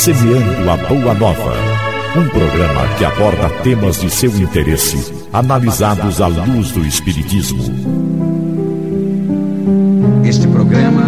Semeando a Boa Nova. Um programa que aborda temas de seu interesse, analisados à luz do Espiritismo. Este programa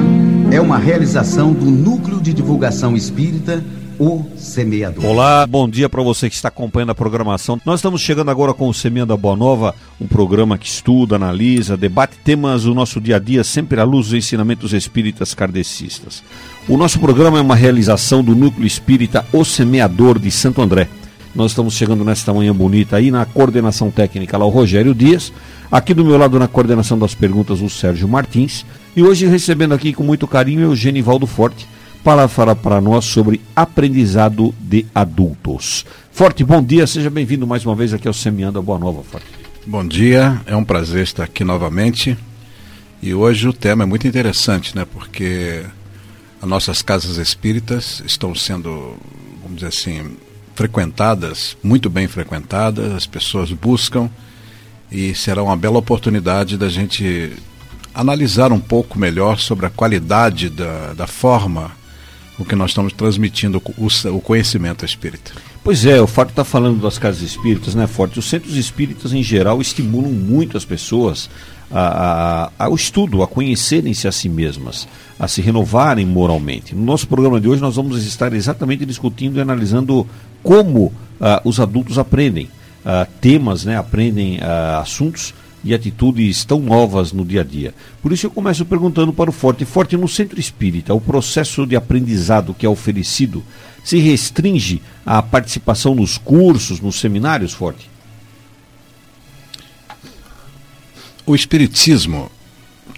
é uma realização do Núcleo de Divulgação Espírita o Semeador. Olá, bom dia para você que está acompanhando a programação. Nós estamos chegando agora com o Semeando a Boa Nova, um programa que estuda, analisa, debate temas do nosso dia a dia, sempre à luz dos ensinamentos espíritas kardecistas. O nosso programa é uma realização do Núcleo Espírita O Semeador de Santo André. Nós estamos chegando nesta manhã bonita aí na coordenação técnica lá o Rogério Dias, aqui do meu lado na coordenação das perguntas o Sérgio Martins e hoje recebendo aqui com muito carinho o Genivaldo Forte para falar para nós sobre aprendizado de adultos. Forte, bom dia, seja bem-vindo mais uma vez aqui ao Semeando a Boa Nova, Forte. Bom dia, é um prazer estar aqui novamente. E hoje o tema é muito interessante, né? Porque as nossas casas espíritas estão sendo, vamos dizer assim, frequentadas, muito bem frequentadas, as pessoas buscam e será uma bela oportunidade da gente analisar um pouco melhor sobre a qualidade da, da forma o que nós estamos transmitindo o, conhecimento espírita. Pois é, o Forte está falando das casas espíritas, né, Forte? Os centros espíritas, em geral, estimulam muito as pessoas a, a, ao estudo, a conhecerem-se a si mesmas, a se renovarem moralmente. No nosso programa de hoje, nós vamos estar exatamente discutindo e analisando como uh, os adultos aprendem uh, temas, né, aprendem uh, assuntos e atitudes tão novas no dia a dia. Por isso eu começo perguntando para o Forte. Forte, no centro espírita, o processo de aprendizado que é oferecido se restringe à participação nos cursos, nos seminários, Forte? O espiritismo,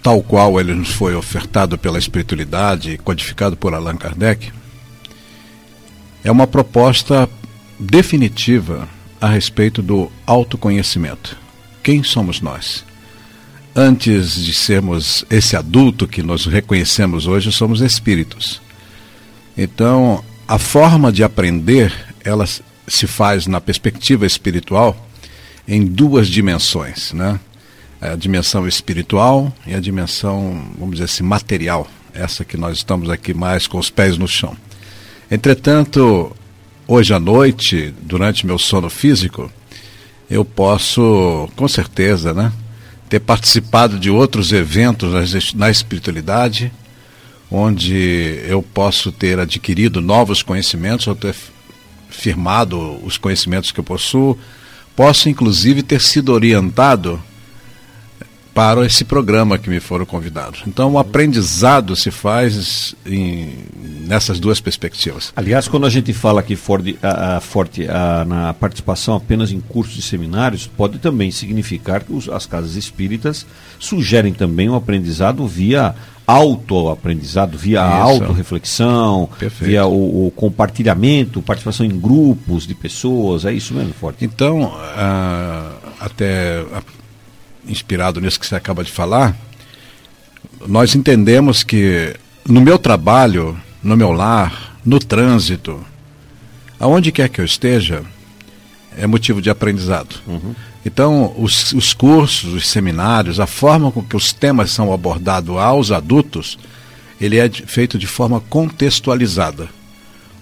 tal qual ele nos foi ofertado pela espiritualidade codificado por Allan Kardec, é uma proposta definitiva a respeito do autoconhecimento quem somos nós? Antes de sermos esse adulto que nós reconhecemos hoje, somos espíritos. Então, a forma de aprender, ela se faz na perspectiva espiritual em duas dimensões, né? A dimensão espiritual e a dimensão, vamos dizer assim, material, essa que nós estamos aqui mais com os pés no chão. Entretanto, hoje à noite, durante meu sono físico, eu posso, com certeza, né, ter participado de outros eventos na espiritualidade, onde eu posso ter adquirido novos conhecimentos, ou ter firmado os conhecimentos que eu possuo, posso inclusive ter sido orientado para esse programa que me foram convidados. Então, o aprendizado se faz em, nessas duas perspectivas. Aliás, quando a gente fala aqui forte, a, a, forte a, na participação apenas em cursos e seminários, pode também significar que os, as casas espíritas sugerem também um aprendizado via autoaprendizado, via autorreflexão, via o, o, compartilhamento, participação em grupos de pessoas, é isso mesmo, Forte? Então, uh, até inspirado nisso que você acaba de falar, nós entendemos que no meu trabalho, no meu lar, no trânsito, aonde quer que eu esteja, é motivo de aprendizado. Uhum. Então, os, os cursos, os seminários, a forma com que os temas são abordados aos adultos, ele é feito de forma contextualizada.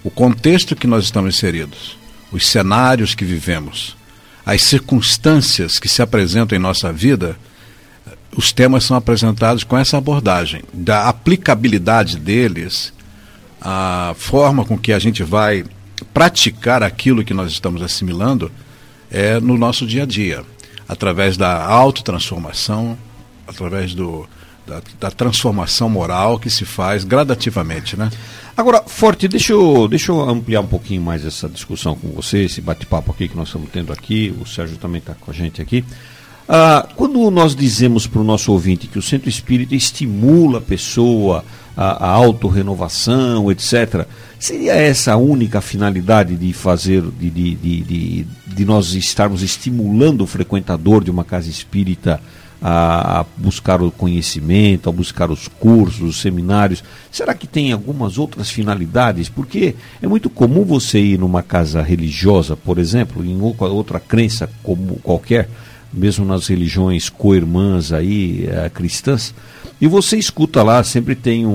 O contexto que nós estamos inseridos, os cenários que vivemos, as circunstâncias que se apresentam em nossa vida, os temas são apresentados com essa abordagem, da aplicabilidade deles, a forma com que a gente vai praticar aquilo que nós estamos assimilando é no nosso dia a dia, através da autotransformação, através do, da, da, transformação moral que se faz gradativamente, né? Agora, Forte, deixa eu, deixa eu ampliar um pouquinho mais essa discussão com você, esse bate-papo aqui que nós estamos tendo aqui, o Sérgio também está com a gente aqui. Ah, quando nós dizemos para o nosso ouvinte que o centro espírita estimula a pessoa, a, a autorrenovação, etc., seria essa a única finalidade de fazer, de, de, de, de, de nós estarmos estimulando o frequentador de uma casa espírita buscar o conhecimento, a buscar os cursos, os seminários. Será que tem algumas outras finalidades? Porque é muito comum você ir numa casa religiosa, por exemplo, em outra crença como qualquer, mesmo nas religiões co-irmãs aí, é, cristãs, e você escuta lá, sempre tem um,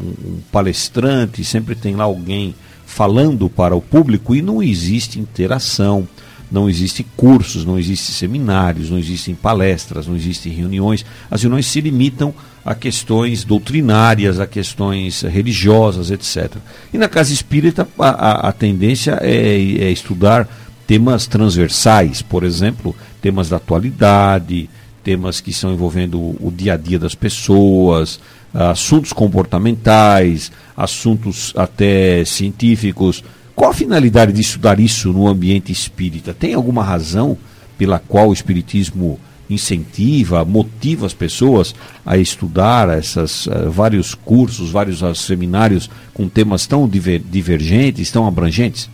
um, palestrante, sempre tem lá alguém falando para o público e não existe interação, não existem cursos, não existem seminários, não existem palestras, não existem reuniões. As reuniões se limitam a questões doutrinárias, a questões religiosas, etc. E na casa espírita a, a, a tendência é, é estudar temas transversais, por exemplo, temas da atualidade, temas que estão envolvendo o dia a dia das pessoas, assuntos comportamentais, assuntos até científicos. Qual a finalidade de estudar isso no ambiente espírita? Tem alguma razão pela qual o espiritismo incentiva, motiva as pessoas a estudar esses uh, vários cursos, vários uh, seminários com temas tão diver divergentes, tão abrangentes?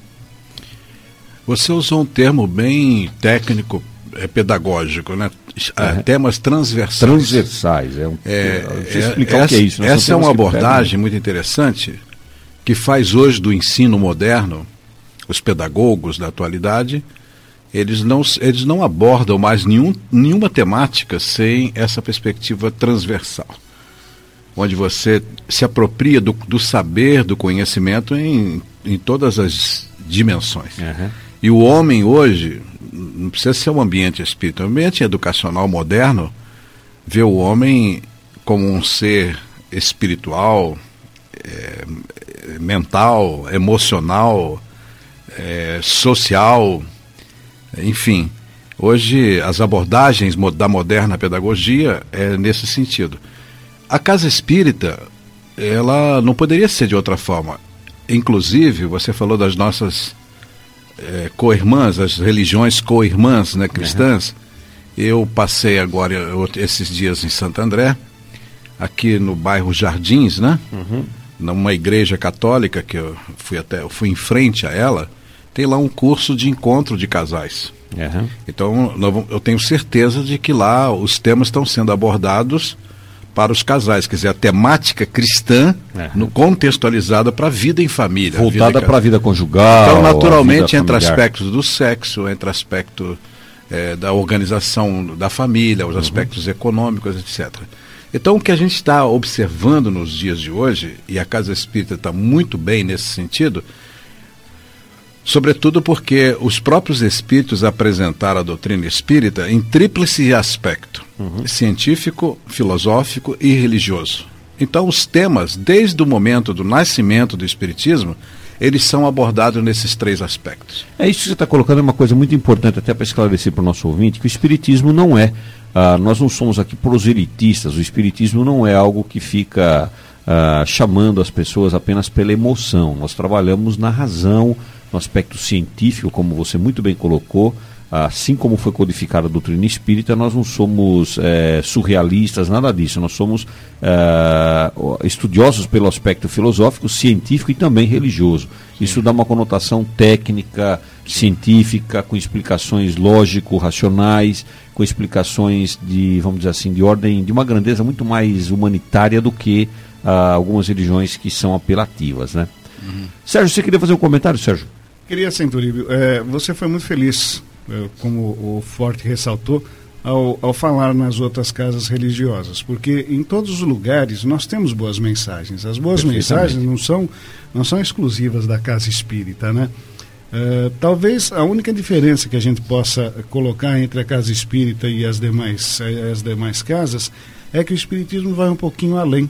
Você usou um termo bem técnico, é, pedagógico, né? Uhum. Temas transversais. Transversais, é um. É, é, explicar essa, o que é isso. Essa é uma abordagem muito interessante que faz hoje do ensino moderno, os pedagogos da atualidade, eles não, eles não abordam mais nenhum, nenhuma temática sem essa perspectiva transversal, onde você se apropria do, do saber, do conhecimento em, em todas as dimensões. Uhum. E o homem hoje, não precisa ser um ambiente espírita, um ambiente educacional moderno, vê o homem como um ser espiritual, é, mental, emocional, é, social, enfim. Hoje as abordagens da moderna pedagogia é nesse sentido. A casa espírita, ela não poderia ser de outra forma. Inclusive, você falou das nossas é, co-irmãs, as religiões co-irmãs né, cristãs. Uhum. Eu passei agora esses dias em Santo André, aqui no bairro Jardins, né? Uhum numa igreja católica que eu fui até eu fui em frente a ela tem lá um curso de encontro de casais uhum. então eu tenho certeza de que lá os temas estão sendo abordados para os casais, quer dizer, a temática cristã uhum. no, contextualizada para a vida em família. Voltada para a vida conjugal. Então, naturalmente, entre aspectos do sexo, entre aspecto é, da organização da família, os uhum. aspectos econômicos, etc. Então, o que a gente está observando nos dias de hoje, e a Casa Espírita está muito bem nesse sentido, sobretudo porque os próprios espíritos apresentaram a doutrina espírita em tríplice aspecto: uhum. científico, filosófico e religioso. Então, os temas, desde o momento do nascimento do espiritismo, eles são abordados nesses três aspectos. É isso que você está colocando, é uma coisa muito importante, até para esclarecer para o nosso ouvinte, que o espiritismo não é ah, nós não somos aqui proselitistas, o espiritismo não é algo que fica ah, chamando as pessoas apenas pela emoção. Nós trabalhamos na razão, no aspecto científico, como você muito bem colocou, assim como foi codificada a doutrina espírita, nós não somos é, surrealistas, nada disso. Nós somos é, estudiosos pelo aspecto filosófico, científico e também religioso. Isso dá uma conotação técnica, científica, com explicações lógico-racionais, com explicações de, vamos dizer assim, de ordem, de uma grandeza muito mais humanitária do que ah, algumas religiões que são apelativas, né? Uhum. Sérgio, você queria fazer um comentário, Sérgio? Queria, Centuríbio. É, você foi muito feliz como o Forte ressaltou, ao, ao, falar nas outras casas religiosas, porque em todos os lugares nós temos boas mensagens. As boas mensagens não são, não são exclusivas da casa espírita, né? Uh, talvez a única diferença que a gente possa colocar entre a casa espírita e as demais, as demais casas é que o espiritismo vai um pouquinho além.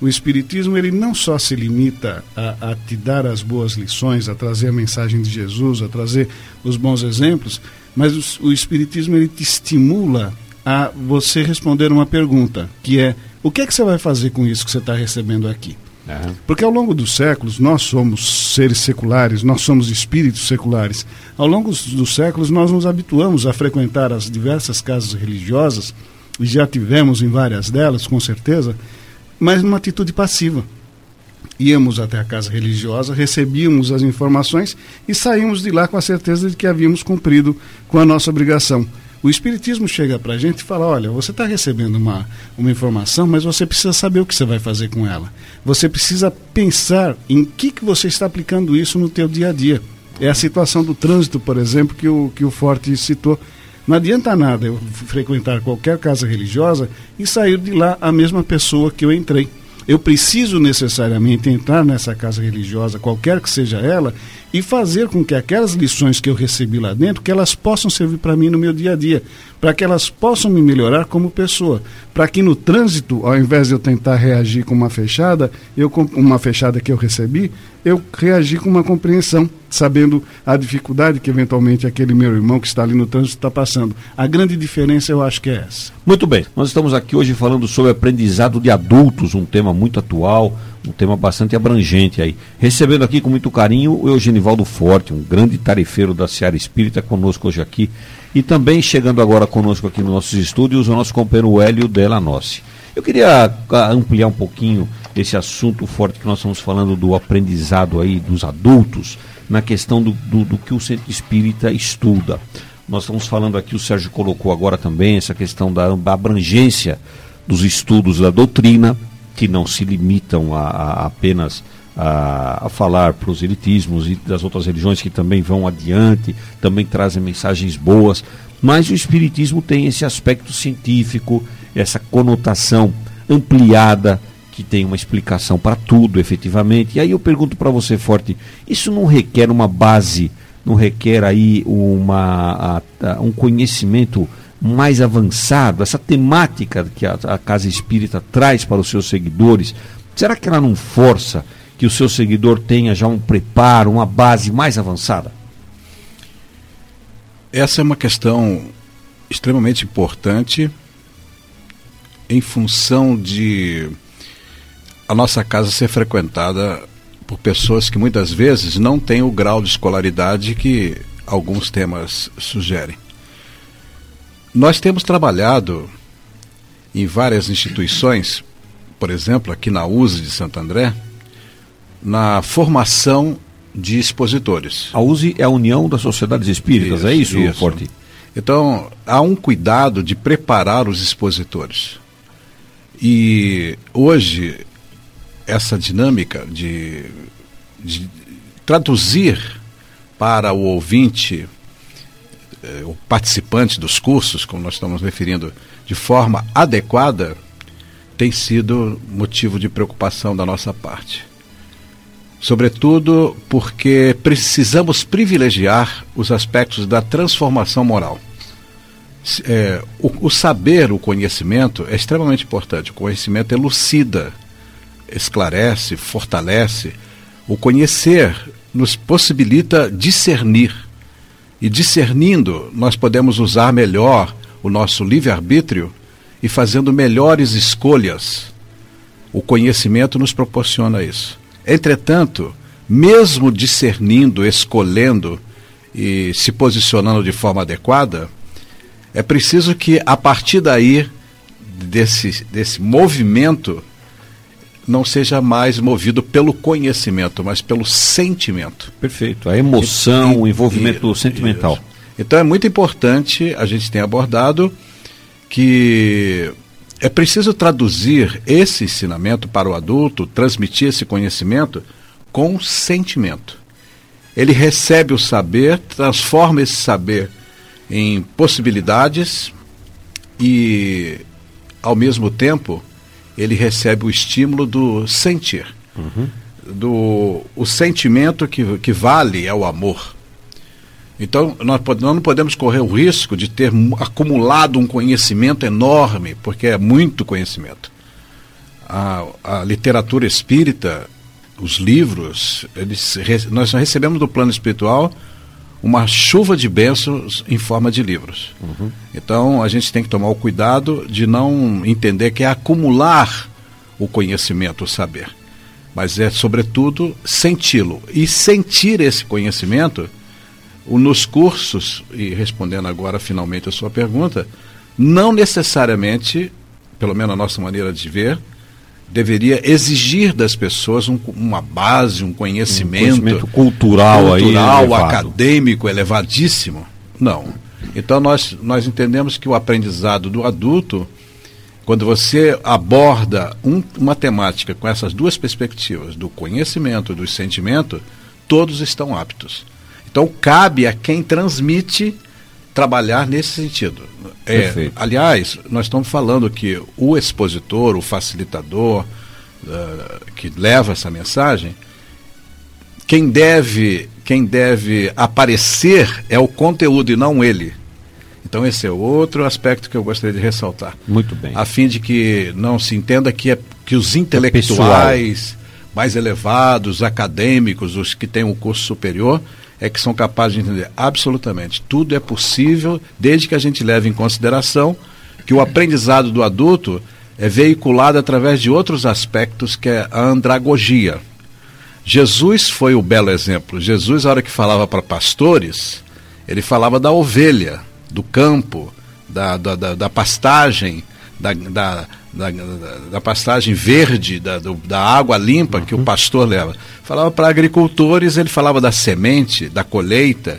O Espiritismo ele não só se limita a, a, te dar as boas lições, a trazer a mensagem de Jesus, a trazer os bons exemplos, mas o, o Espiritismo ele te estimula a você responder uma pergunta, que é o que é que você vai fazer com isso que você está recebendo aqui? Uhum. Porque ao longo dos séculos nós somos seres seculares, nós somos espíritos seculares. Ao longo dos séculos nós nos habituamos a frequentar as diversas casas religiosas, e já tivemos em várias delas, com certeza, mas numa atitude passiva. Íamos até a casa religiosa, recebíamos as informações e saímos de lá com a certeza de que havíamos cumprido com a nossa obrigação. O Espiritismo chega para a gente e fala: olha, você está recebendo uma, uma informação, mas você precisa saber o que você vai fazer com ela. Você precisa pensar em que, que você está aplicando isso no teu dia a dia. É a situação do trânsito, por exemplo, que o, que o Forte citou. Não adianta nada eu frequentar qualquer casa religiosa e sair de lá a mesma pessoa que eu entrei. Eu preciso necessariamente entrar nessa casa religiosa, qualquer que seja ela, e fazer com que aquelas lições que eu recebi lá dentro, que elas possam servir para mim no meu dia a dia, para que elas possam me melhorar como pessoa, para que no trânsito, ao invés de eu tentar reagir com uma fechada, eu uma fechada que eu recebi, eu reagir com uma compreensão, sabendo a dificuldade que eventualmente aquele meu irmão que está ali no trânsito está passando. A grande diferença eu acho que é essa. Muito bem, nós estamos aqui hoje falando sobre aprendizado de adultos, um tema muito atual, um tema bastante abrangente aí. Recebendo aqui com muito carinho o Eugenivaldo Forte, um grande tarefeiro da Seara Espírita, conosco hoje aqui. E também chegando agora conosco aqui nos nossos estúdios, o nosso companheiro Hélio Delanossi. Eu queria ah, ampliar um pouquinho esse assunto forte que nós estamos falando do aprendizado aí dos adultos, na questão do, do, do que o centro espírita estuda. Nós estamos falando aqui, o Sérgio colocou agora também, essa questão da abrangência dos estudos da doutrina, que não se limitam a, a apenas a, a falar para os elitismos e das outras religiões que também vão adiante, também trazem mensagens boas, mas o Espiritismo tem esse aspecto científico, essa conotação ampliada que tem uma explicação para tudo, efetivamente. E aí eu pergunto para você, Forte, isso não requer uma base, não requer aí uma, a, a, um conhecimento mais avançado, essa temática que a, a Casa Espírita traz para os seus seguidores, será que ela não força que o seu seguidor tenha já um preparo, uma base mais avançada? Essa é uma questão extremamente importante em função de a nossa casa ser frequentada por pessoas que muitas vezes não têm o grau de escolaridade que alguns temas sugerem. Nós temos trabalhado em várias instituições, por exemplo, aqui na USE de Santo André, na formação de expositores. A USE é a União das Sociedades Espíritas, isso, é isso, isso, Forte? Então, há um cuidado de preparar os expositores. E hoje, essa dinâmica de, de traduzir para o ouvinte, eh, o participante dos cursos, como nós estamos referindo, de forma adequada, tem sido motivo de preocupação da nossa parte. Sobretudo porque precisamos privilegiar os aspectos da transformação moral é, o, o, saber, o conhecimento é extremamente importante. O conhecimento elucida, esclarece, fortalece. O conhecer nos possibilita discernir. E discernindo, nós podemos usar melhor o nosso livre-arbítrio e fazendo melhores escolhas. O conhecimento nos proporciona isso. Entretanto, mesmo discernindo, escolhendo e se posicionando de forma adequada, é preciso que, a partir daí, desse, desse movimento, não seja mais movido pelo conhecimento, mas pelo sentimento. Perfeito. A emoção, e, o envolvimento e, sentimental. Então é muito importante, a gente tem abordado, que é preciso traduzir esse ensinamento para o adulto, transmitir esse conhecimento com sentimento. Ele recebe o saber, transforma esse saber em possibilidades e, ao mesmo tempo, ele recebe o estímulo do sentir. Uhum. Do, o sentimento que, que vale é o amor. Então, nós, nós não podemos correr o risco de ter acumulado um conhecimento enorme, porque é muito conhecimento. A, a literatura espírita, os livros, eles, nós recebemos do plano espiritual uma chuva de bênçãos em forma de livros. Uhum. Então a gente tem que tomar o cuidado de não entender que é acumular o conhecimento, o saber, mas é sobretudo senti-lo e sentir esse conhecimento. Nos cursos, e respondendo agora finalmente a sua pergunta, não necessariamente, pelo menos a nossa maneira de ver, deveria exigir das pessoas um, uma base, um conhecimento, um conhecimento cultural, cultural aí acadêmico elevadíssimo. Não. Então nós, nós entendemos que o aprendizado do adulto, quando você aborda um, uma temática com essas duas perspectivas, do conhecimento e do sentimento, todos estão aptos. Então cabe a quem transmite trabalhar nesse sentido. É, aliás, nós estamos falando que o expositor, o facilitador, uh, que leva essa mensagem, quem deve, quem deve aparecer é o conteúdo e não ele. Então esse é outro aspecto que eu gostaria de ressaltar. Muito bem. A fim de que não se entenda que, é, que os intelectuais mais elevados, acadêmicos, os que têm um curso superior, é que são capazes de entender absolutamente. Tudo é possível desde que a gente leve em consideração que o aprendizado do adulto é veiculado através de outros aspectos que é a andragogia. Jesus foi o belo exemplo. Jesus, a hora que falava para pastores, ele falava da ovelha, do campo, da, da, da, da pastagem, da, da, da, da, pastagem verde, da, do, da água limpa que o uhum. pastor leva. Falava para agricultores, ele falava da semente, da colheita,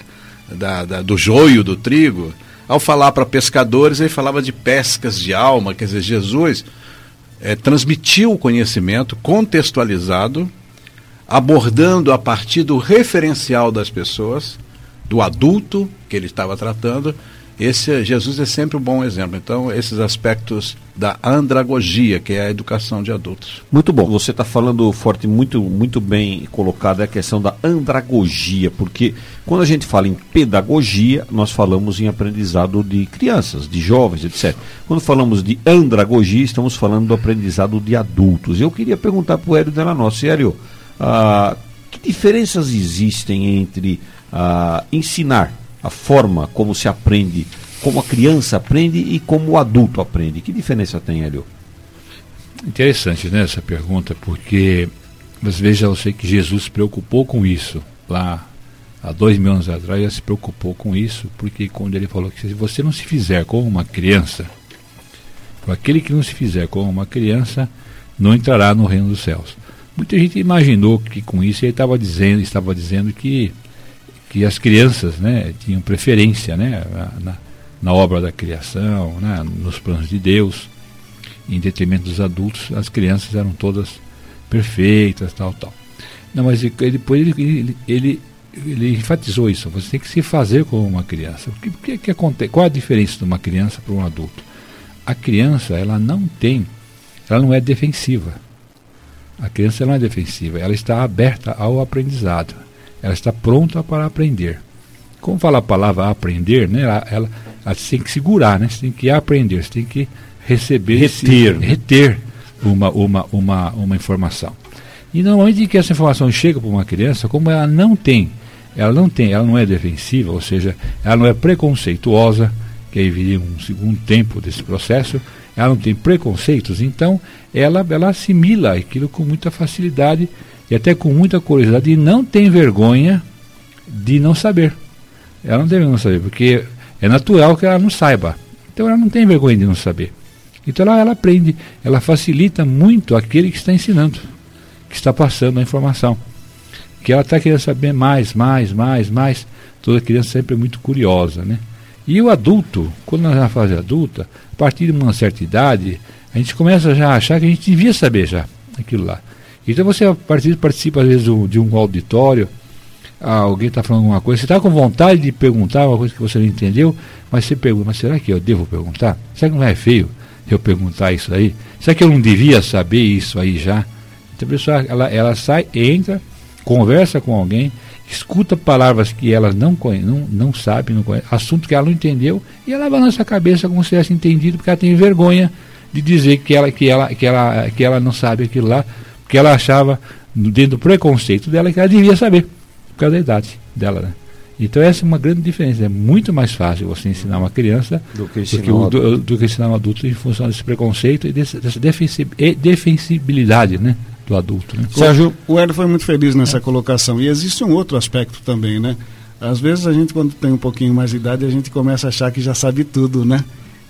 da, da do joio do trigo. Ao falar para pescadores, ele falava de pescas de alma, quer dizer, Jesus é, transmitiu o conhecimento contextualizado, abordando a partir do referencial das pessoas, do adulto que ele estava tratando, esse Jesus é sempre um bom exemplo. Então, esses aspectos da andragogia, que é a educação de adultos. Muito bom. Você está falando forte, muito, muito bem colocado, é a questão da andragogia, porque quando a gente fala em pedagogia, nós falamos em aprendizado de crianças, de jovens, etc. Quando falamos de andragogia, estamos falando do aprendizado de adultos. Eu queria perguntar para o Hélio Delanosso, Hélio, ah, que diferenças existem entre ah, ensinar a forma como se aprende, como a criança aprende e como o adulto aprende. Que diferença tem, Hélio? Interessante né, essa pergunta, porque mas veja, eu sei que Jesus se preocupou com isso lá há dois mil anos atrás, ele se preocupou com isso, porque quando ele falou que se você não se fizer como uma criança, aquele que não se fizer como uma criança, não entrará no reino dos céus. Muita gente imaginou que com isso ele estava dizendo, estava dizendo que que as crianças né, tinham preferência né, na, na obra da criação, né, nos planos de Deus, em detrimento dos adultos, as crianças eram todas perfeitas, tal, tal. Não, mas depois ele, ele, ele, ele enfatizou isso. Você tem que se fazer como uma criança. O que, que, acontece? Qual a diferença de uma criança para um adulto? A criança, ela não tem, ela não é defensiva. A criança não é defensiva, ela está aberta ao aprendizado ela está pronta para aprender. Como fala a palavra aprender, né? Ela, ela, ela tem que segurar, né? Você tem que aprender, você tem que receber, reter, esse, reter uma, uma, uma, uma informação. E normalmente que essa informação chega para uma criança, como ela não tem, ela não tem, ela não é defensiva, ou seja, ela não é preconceituosa, que aí viria um segundo tempo desse processo, ela não tem preconceitos, então ela, ela assimila aquilo com muita facilidade e até com muita curiosidade, e não tem vergonha de não saber. Ela não deve não saber, porque é natural que ela não saiba. Então ela não tem vergonha de não saber. Então ela, ela aprende, ela facilita muito aquele que está ensinando, que está passando a informação. Que ela está querendo saber mais, mais, mais, mais. Toda criança sempre é muito curiosa, né? E o adulto, quando nós na fase adulta, a partir de uma certa idade, a gente começa já a achar que a gente devia saber já aquilo lá. Então você participa, participa às vezes de um auditório, ah, alguém está falando alguma coisa, você está com vontade de perguntar uma coisa que você não entendeu, mas você pergunta, mas será que eu devo perguntar? Será que não é feio eu perguntar isso aí? Será que eu não devia saber isso aí já? Então a pessoa ela, ela sai, entra, conversa com alguém, escuta palavras que ela não, conhece, não, não sabe, não conhece, assunto que ela não entendeu, e ela balança a cabeça como se tivesse entendido, porque ela tem vergonha de dizer que ela, que ela, que ela, que ela não sabe aquilo lá, porque ela achava, dentro do preconceito dela, que ela devia saber, por causa da idade dela, né? Então essa é uma grande diferença. É muito mais fácil você ensinar uma criança do que ensinar, do que, do, do que ensinar um adulto em função desse preconceito e desse, dessa defensibilidade né, do adulto. Né? Sérgio, o Hélio foi muito feliz nessa é. colocação. E existe um outro aspecto também, né? Às vezes a gente, quando tem um pouquinho mais de idade, a gente começa a achar que já sabe tudo, né?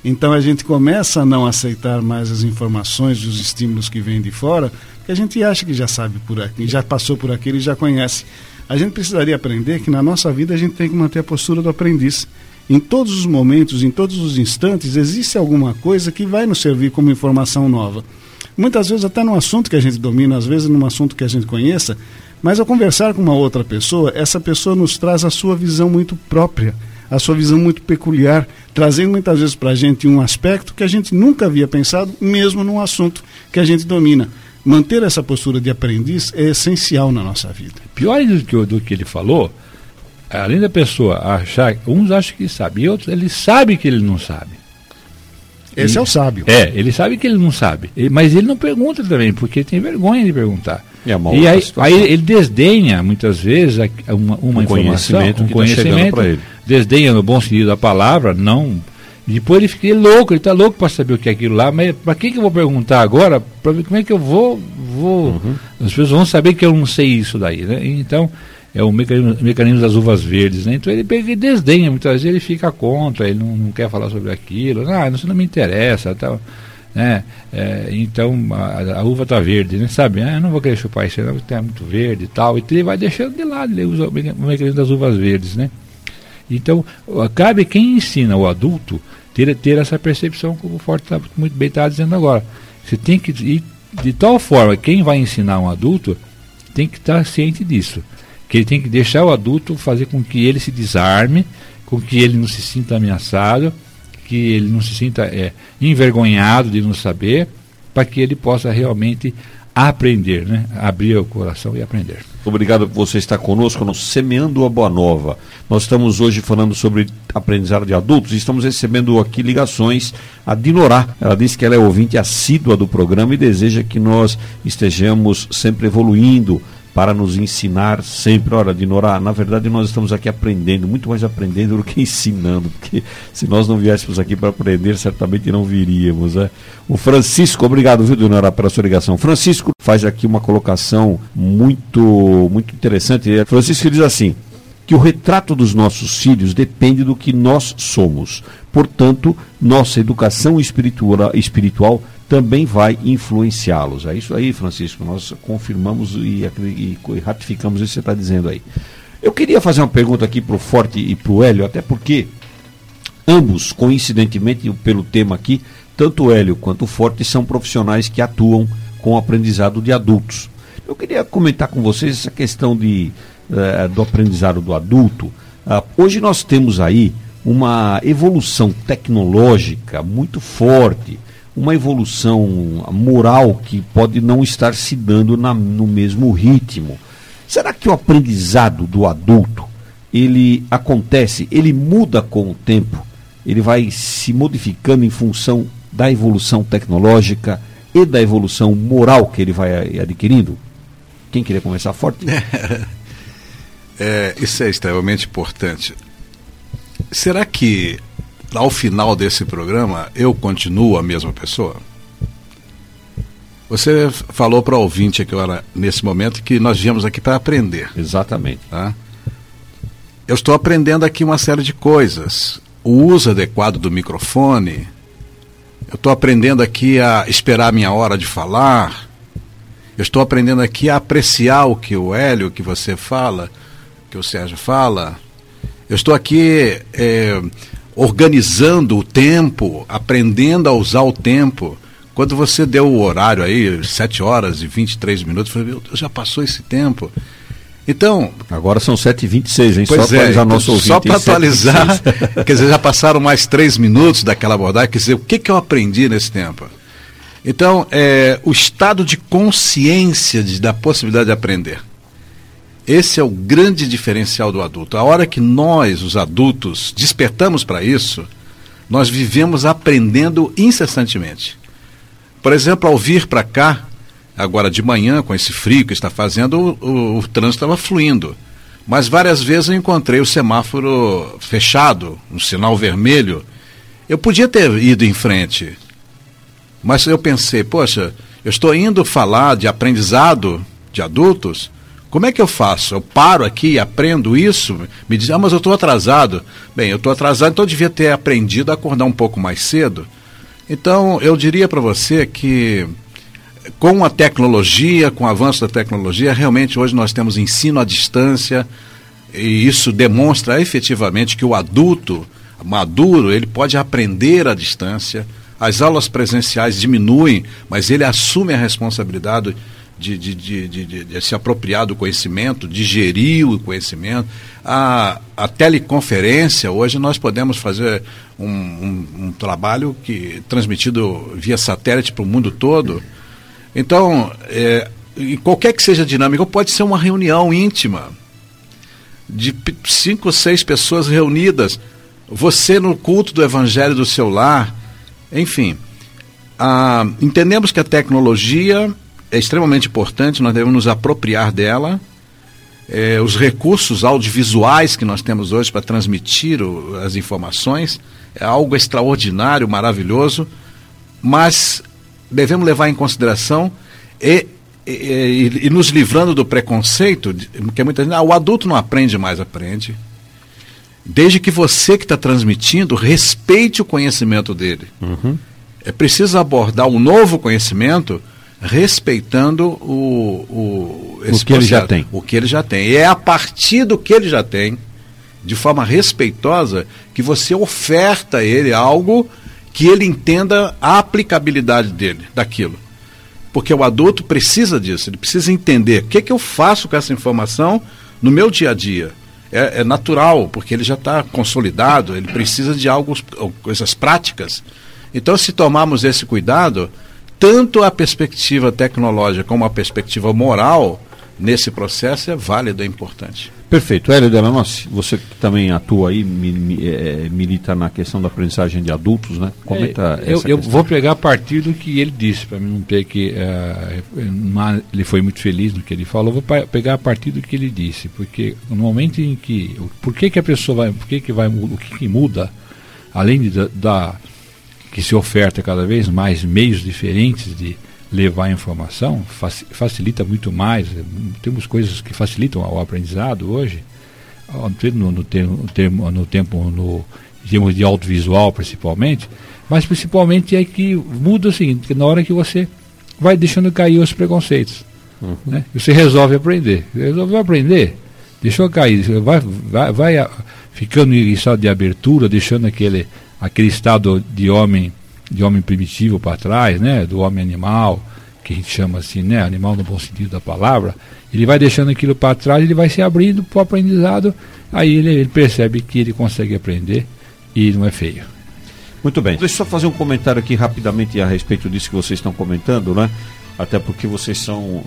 Então a gente começa a não aceitar mais as informações, os estímulos que vêm de fora, que a gente acha que já sabe por aqui, já passou por aquilo e já conhece. A gente precisaria aprender que na nossa vida a gente tem que manter a postura do aprendiz. Em todos os momentos, em todos os instantes, existe alguma coisa que vai nos servir como informação nova. Muitas vezes até num assunto que a gente domina, às vezes num assunto que a gente conheça, mas ao conversar com uma outra pessoa, essa pessoa nos traz a sua visão muito própria, a sua visão muito peculiar, trazendo muitas vezes para a gente um aspecto que a gente nunca havia pensado, mesmo num assunto que a gente domina. manter essa postura de aprendiz é essencial na nossa vida. Pior do que, do que ele falou, além da pessoa achar, uns acham que sabe, e outros ele sabe que ele não sabe. Esse e, é o sábio. É, ele sabe que ele não sabe. Mas ele não pergunta também, porque tem vergonha de perguntar. É e aí, aí, ele desdenha, muitas vezes, uma, uma um informação, conhecimento um tá conhecimento, tá ele. desdenha no bom sentido da palavra, não. Depois ele fica louco, ele está louco para saber o que é aquilo lá, mas para que, que eu vou perguntar agora? Para ver como é que eu vou. vou uhum. As pessoas vão saber que eu não sei isso daí, né? Então, é o mecanismo, mecanismo das uvas verdes, né? Então ele, ele desdenha, muitas vezes ele fica contra, ele não, não quer falar sobre aquilo, ah, isso não me interessa, tal. Né? É, então a, a uva está verde, né? Sabe? Ah, eu não vou querer chupar isso, não, porque é muito verde e tal. Então ele vai deixando de lado, ele usa o mecanismo das uvas verdes, né? Então, cabe quem ensina o adulto ter, ter essa percepção, como o Forte tá, muito bem está dizendo agora. Você tem que ir de tal forma, quem vai ensinar um adulto tem que estar ciente disso que ele tem que deixar o adulto fazer com que ele se desarme, com que ele não se sinta ameaçado, que ele não se sinta é, envergonhado de não saber, para que ele possa realmente aprender, né? abrir o coração e aprender. Obrigado por você estar conosco no Semeando a Boa Nova. Nós estamos hoje falando sobre aprendizado de adultos e estamos recebendo aqui ligações a Dinorá. Ela disse que ela é ouvinte assídua do programa e deseja que nós estejamos sempre evoluindo para nos ensinar sempre. Ora, Dinora, na verdade nós estamos aqui aprendendo, muito mais aprendendo do que ensinando, porque se nós não viéssemos aqui para aprender, certamente não viríamos. Né? O Francisco, obrigado, viu, Dinora, pela sua ligação. Francisco faz aqui uma colocação muito, muito interessante. Francisco diz assim que o retrato dos nossos filhos depende do que nós somos. Portanto, nossa educação espiritual, espiritual também vai influenciá-los. É isso aí, Francisco. Nós confirmamos e, e, e ratificamos isso que você está dizendo aí. Eu queria fazer uma pergunta aqui para o Forte e para o Hélio, até porque ambos, coincidentemente, pelo tema aqui, tanto o Hélio quanto o Forte são profissionais que atuam com o aprendizado de adultos. Eu queria comentar com vocês essa questão de, uh, do aprendizado do adulto. Uh, hoje nós temos aí uma evolução tecnológica muito forte uma evolução moral que pode não estar se dando na, no mesmo ritmo. Será que o aprendizado do adulto ele acontece, ele muda com o tempo, ele vai se modificando em função da evolução tecnológica e da evolução moral que ele vai adquirindo? Quem queria começar forte? É, isso é extremamente importante. Será que ao final desse programa, eu continuo a mesma pessoa? Você falou para o ouvinte aqui agora, nesse momento, que nós viemos aqui para aprender. Exatamente. Tá? Eu estou aprendendo aqui uma série de coisas. O uso adequado do microfone. Eu estou aprendendo aqui a esperar a minha hora de falar. Eu estou aprendendo aqui a apreciar o que o Hélio, que você fala, que o Sérgio fala. Eu estou aqui é, organizando o tempo, aprendendo a usar o tempo. Quando você deu o horário aí, 7 horas e 23 minutos, eu falei, meu Deus, já passou esse tempo. Então. Agora são 7h26, hein? Pois só é, atualizar nosso ouvinte. Só para atualizar, quer dizer, já passaram mais três minutos daquela abordagem, quer dizer, o que, que eu aprendi nesse tempo? Então, é, o estado de consciência de, da possibilidade de aprender. Esse é o grande diferencial do adulto. A hora que nós, os adultos, despertamos para isso, nós vivemos aprendendo incessantemente. Por exemplo, ao vir para cá, agora de manhã, com esse frio que está fazendo, o, o, o trânsito estava fluindo. Mas várias vezes eu encontrei o semáforo fechado, um sinal vermelho. Eu podia ter ido em frente, mas eu pensei, poxa, eu estou indo falar de aprendizado de adultos, como é que eu faço? Eu paro aqui aprendo isso? Me diz, ah, mas eu estou atrasado. Bem, eu estou atrasado, então eu devia ter aprendido a acordar um pouco mais cedo. Então, eu diria para você que com a tecnologia, com o avanço da tecnologia, realmente hoje nós temos ensino à distância e isso demonstra efetivamente que o adulto maduro, ele pode aprender à distância. As aulas presenciais diminuem, mas ele assume a responsabilidade de, de, de, de, se apropriar do conhecimento, digerir o conhecimento. A, a teleconferência, hoje nós podemos fazer um, um, um trabalho que transmitido via satélite para o mundo todo. Então, é, qualquer que seja a dinâmica, pode ser uma reunião íntima de cinco ou seis pessoas reunidas, você no culto do evangelho do seu lar, enfim. Entendemos que a tecnologia é extremamente importante, nós devemos nos apropriar dela. É, os recursos audiovisuais que nós temos hoje para transmitir o, as informações é algo extraordinário, maravilhoso, mas devemos levar em consideração e e, e, nos livrando do preconceito, porque muita gente, ah, o adulto não aprende mais, aprende. Desde que você que está transmitindo respeite o conhecimento dele. Uhum. É preciso abordar um novo conhecimento respeitando o, o, o que ele já tem. O que ele já tem. E é a partir do que ele já tem, de forma respeitosa, que você oferta a ele algo que ele entenda a aplicabilidade dele, daquilo. Porque o adulto precisa disso, ele precisa entender o que, que eu faço com essa informação no meu dia a dia. É, é natural, porque ele já está consolidado, ele precisa de algo, coisas práticas. Então, se tomarmos esse cuidado, tanto a perspectiva tecnológica como a perspectiva moral nesse processo é válido, é importante. Perfeito. Hélio Delanossi, você que também atua aí, mi, mi, é, milita na questão da aprendizagem de adultos, né? Comenta é, eu, eu vou pegar a partir do que ele disse, para mim não ter que. Uh, ele foi muito feliz no que ele falou, vou pegar a partir do que ele disse, porque no momento em que. Por que, que a pessoa vai. Por que, que vai. O que, que muda, além de, da, da. Que se oferta cada vez mais meios diferentes de levar a informação, facilita muito mais. Temos coisas que facilitam o aprendizado hoje, no, no, termo, no tempo, no, em termos de audiovisual principalmente, mas principalmente é que muda o seguinte, que na hora que você vai deixando cair os preconceitos, uhum. né? você resolve aprender. Resolveu aprender, deixou cair, vai, vai, vai ficando em estado de abertura, deixando aquele, aquele estado de homem de homem primitivo para trás, né, do homem animal, que a gente chama assim, né, animal no bom sentido da palavra, ele vai deixando aquilo para trás, ele vai se abrindo para o aprendizado, aí ele, ele, percebe que ele consegue aprender e não é feio. Muito bem. Deixa eu só fazer um comentário aqui rapidamente a respeito disso que vocês estão comentando, né? Até porque vocês são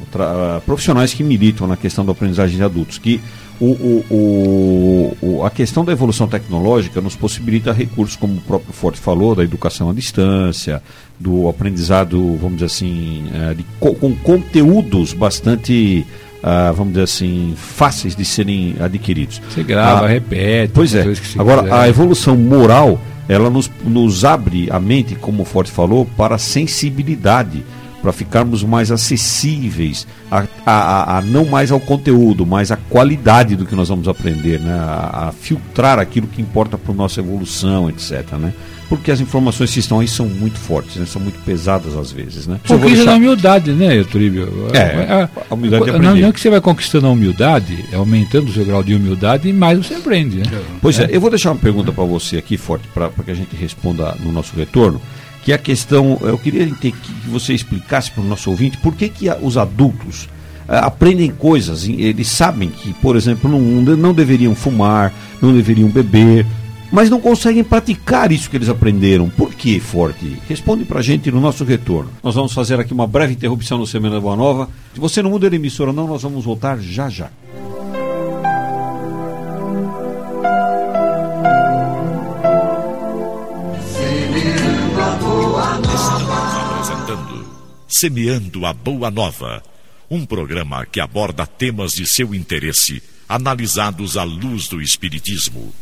profissionais que militam na questão da aprendizagem de adultos, que o, o, o, a questão da evolução tecnológica nos possibilita recursos, como o próprio Forte falou, da educação à distância, do aprendizado, vamos dizer assim, é, de, com conteúdos bastante, uh, vamos dizer assim, fáceis de serem adquiridos. Você grava, ah, repete. Pois é. Agora, quiser. a evolução moral, ela nos, nos abre a mente, como o Forte falou, para a sensibilidade para ficarmos mais acessíveis a, a, a, não mais ao conteúdo, mas à qualidade do que nós vamos aprender, né? a, a filtrar aquilo que importa para a nossa evolução, etc. Né? Porque as informações que estão aí são muito fortes, né? são muito pesadas às vezes. Né? Porque isso deixar... é humildade, né, Eutribio? É, é, a, humildade de aprender. Não, não que você vai conquistando a humildade, é aumentando o seu grau de humildade, e mais você aprende. Né? Pois é. é, eu vou deixar uma pergunta para você aqui, Forte, para que a gente responda no nosso retorno que a questão, eu queria que você explicasse para o nosso ouvinte por que, que os adultos uh, aprendem coisas, eles sabem que, por exemplo, não, não deveriam fumar, não deveriam beber, mas não conseguem praticar isso que eles aprenderam. Por que, Forte? Responde para a gente no nosso retorno. Nós vamos fazer aqui uma breve interrupção no Semana Boa Nova. Se você não muda de emissora não, nós vamos voltar já já. Semeando a Boa Nova, um programa que aborda temas de seu interesse, analisados à luz do Espiritismo.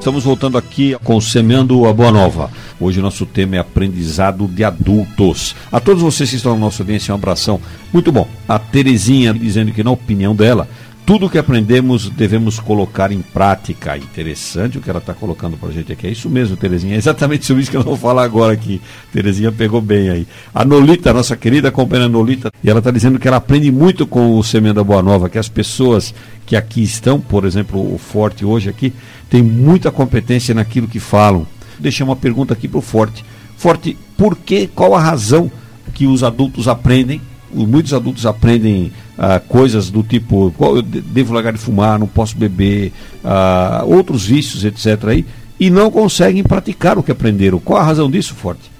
Estamos voltando aqui com Semeando a Boa Nova. Hoje nosso tema é aprendizado de adultos. A todos vocês que estão na nossa audiência, um abração. Muito bom. A Terezinha dizendo que, na opinião dela, tudo que aprendemos devemos colocar em prática. Interessante o que ela está colocando para a gente aqui. É isso mesmo, Terezinha. É exatamente sobre isso que eu vou falar agora aqui. Terezinha pegou bem aí. A Nolita, nossa querida companheira Nolita, e ela está dizendo que ela aprende muito com o Semenda Boa Nova, que as pessoas que aqui estão, por exemplo, o Forte hoje aqui, tem muita competência naquilo que falam. Deixei uma pergunta aqui para o Forte. Forte, por que, qual a razão que os adultos aprendem, muitos adultos aprendem ah, coisas do tipo, eu devo largar de fumar, não posso beber, ah, outros vícios, etc. Aí, e não conseguem praticar o que aprenderam. Qual a razão disso, Forte?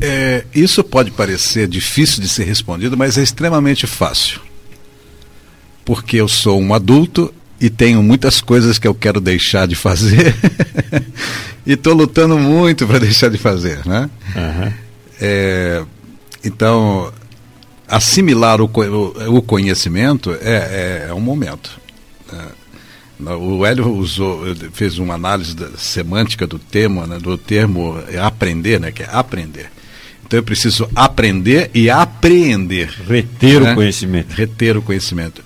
É, isso pode parecer difícil de ser respondido, mas é extremamente fácil. Porque eu sou um adulto e tenho muitas coisas que eu quero deixar de fazer e estou lutando muito para deixar de fazer, né? Uhum. É, então, assimilar o, o, conhecimento é, é, é, um momento. É, o Hélio usou, fez uma análise semântica do termo, né, do termo aprender, né, que é aprender. Então eu preciso aprender e apreender. Reter né? o conhecimento. Reter o conhecimento.